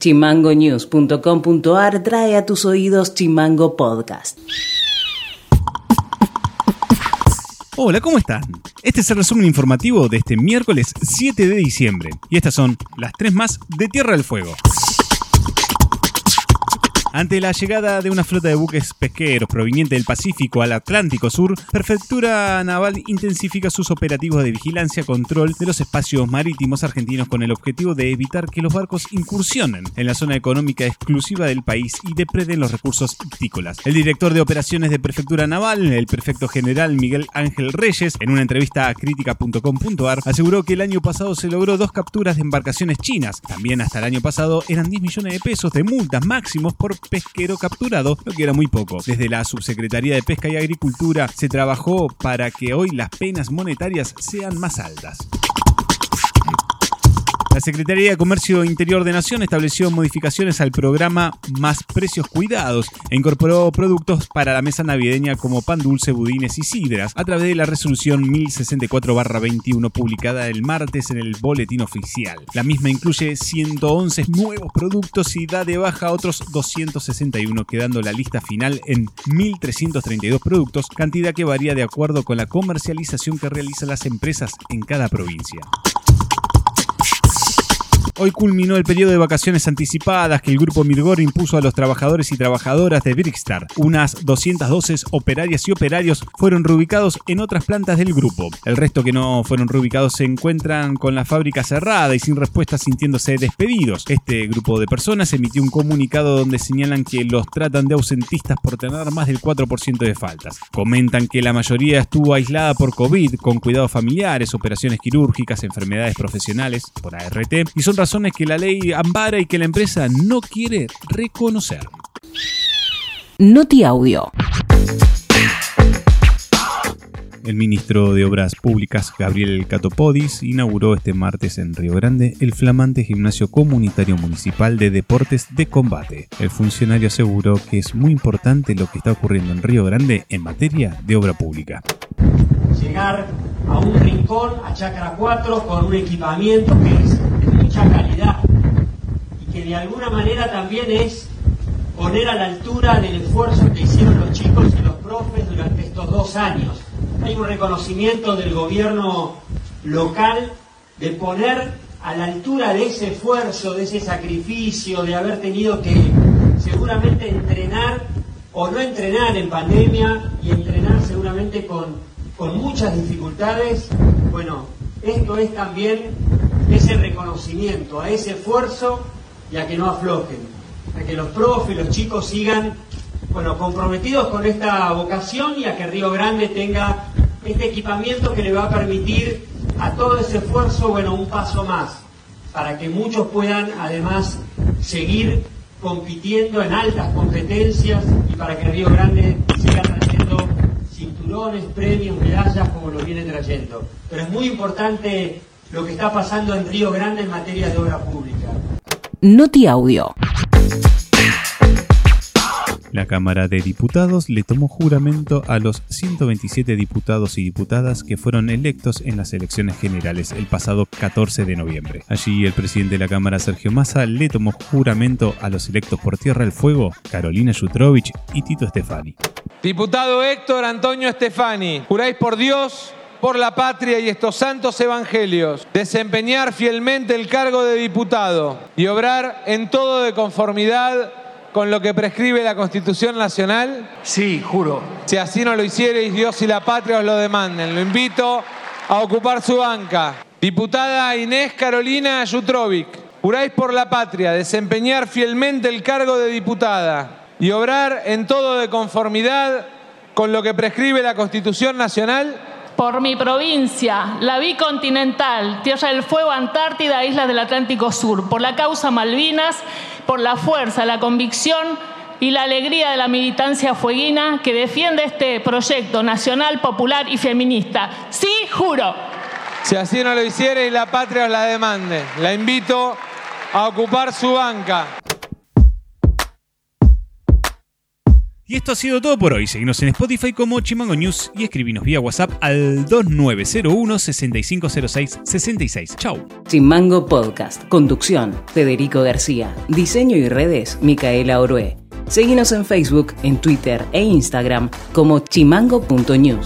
Chimangonews.com.ar trae a tus oídos Chimango Podcast. Hola, ¿cómo están? Este es el resumen informativo de este miércoles 7 de diciembre. Y estas son las tres más de Tierra del Fuego. Ante la llegada de una flota de buques pesqueros proveniente del Pacífico al Atlántico Sur, Prefectura Naval intensifica sus operativos de vigilancia control de los espacios marítimos argentinos con el objetivo de evitar que los barcos incursionen en la zona económica exclusiva del país y depreden los recursos ictícolas. El director de operaciones de Prefectura Naval, el prefecto general Miguel Ángel Reyes, en una entrevista a crítica.com.ar, aseguró que el año pasado se logró dos capturas de embarcaciones chinas. También hasta el año pasado eran 10 millones de pesos de multas máximos por pesquero capturado, lo que era muy poco. Desde la Subsecretaría de Pesca y Agricultura se trabajó para que hoy las penas monetarias sean más altas. La Secretaría de Comercio Interior de Nación estableció modificaciones al programa Más Precios Cuidados e incorporó productos para la mesa navideña como pan dulce, budines y sidras a través de la resolución 1064-21 publicada el martes en el Boletín Oficial. La misma incluye 111 nuevos productos y da de baja otros 261, quedando la lista final en 1.332 productos, cantidad que varía de acuerdo con la comercialización que realizan las empresas en cada provincia. Hoy culminó el periodo de vacaciones anticipadas que el grupo Mirgor impuso a los trabajadores y trabajadoras de Brixstar. Unas 212 operarias y operarios fueron reubicados en otras plantas del grupo. El resto que no fueron reubicados se encuentran con la fábrica cerrada y sin respuesta sintiéndose despedidos. Este grupo de personas emitió un comunicado donde señalan que los tratan de ausentistas por tener más del 4% de faltas. Comentan que la mayoría estuvo aislada por COVID, con cuidados familiares, operaciones quirúrgicas, enfermedades profesionales, por ART, y son razones que la ley ampara y que la empresa no quiere reconocer. Noti Audio. El ministro de Obras Públicas, Gabriel Catopodis, inauguró este martes en Río Grande el flamante gimnasio comunitario municipal de deportes de combate. El funcionario aseguró que es muy importante lo que está ocurriendo en Río Grande en materia de obra pública. Llegar a un rincón, a Chacra 4, con un equipamiento que mucha calidad y que de alguna manera también es poner a la altura del esfuerzo que hicieron los chicos y los profes durante estos dos años hay un reconocimiento del gobierno local de poner a la altura de ese esfuerzo, de ese sacrificio, de haber tenido que seguramente entrenar o no entrenar en pandemia y entrenar seguramente con, con muchas dificultades. Bueno, esto es también ese reconocimiento a ese esfuerzo y a que no aflojen, a que los profes, los chicos sigan bueno, comprometidos con esta vocación y a que Río Grande tenga este equipamiento que le va a permitir a todo ese esfuerzo, bueno, un paso más, para que muchos puedan además seguir compitiendo en altas competencias y para que Río Grande siga trayendo cinturones, premios, medallas como lo viene trayendo. Pero es muy importante lo que está pasando en Río Grande en materia de obra pública. Noti Audio. La Cámara de Diputados le tomó juramento a los 127 diputados y diputadas que fueron electos en las elecciones generales el pasado 14 de noviembre. Allí el presidente de la Cámara, Sergio Massa, le tomó juramento a los electos por Tierra del Fuego, Carolina Jutrovich y Tito Stefani. Diputado Héctor Antonio Stefani, juráis por Dios por la patria y estos santos evangelios, desempeñar fielmente el cargo de diputado y obrar en todo de conformidad con lo que prescribe la Constitución Nacional? Sí, juro. Si así no lo hiciereis, Dios y la patria os lo demanden. Lo invito a ocupar su banca. Diputada Inés Carolina Yutrovic, juráis por la patria desempeñar fielmente el cargo de diputada y obrar en todo de conformidad con lo que prescribe la Constitución Nacional? Por mi provincia, la bicontinental, Tierra del Fuego, Antártida, Islas del Atlántico Sur, por la causa Malvinas, por la fuerza, la convicción y la alegría de la militancia fueguina que defiende este proyecto nacional, popular y feminista. Sí, juro. Si así no lo hiciera y la patria os la demande, la invito a ocupar su banca. Y esto ha sido todo por hoy. Seguimos en Spotify como Chimango News y escribinos vía WhatsApp al 2901 6506 66. Chau. Chimango Podcast. Conducción, Federico García. Diseño y redes, Micaela Orué. Seguinos en Facebook, en Twitter e Instagram como chimango.news.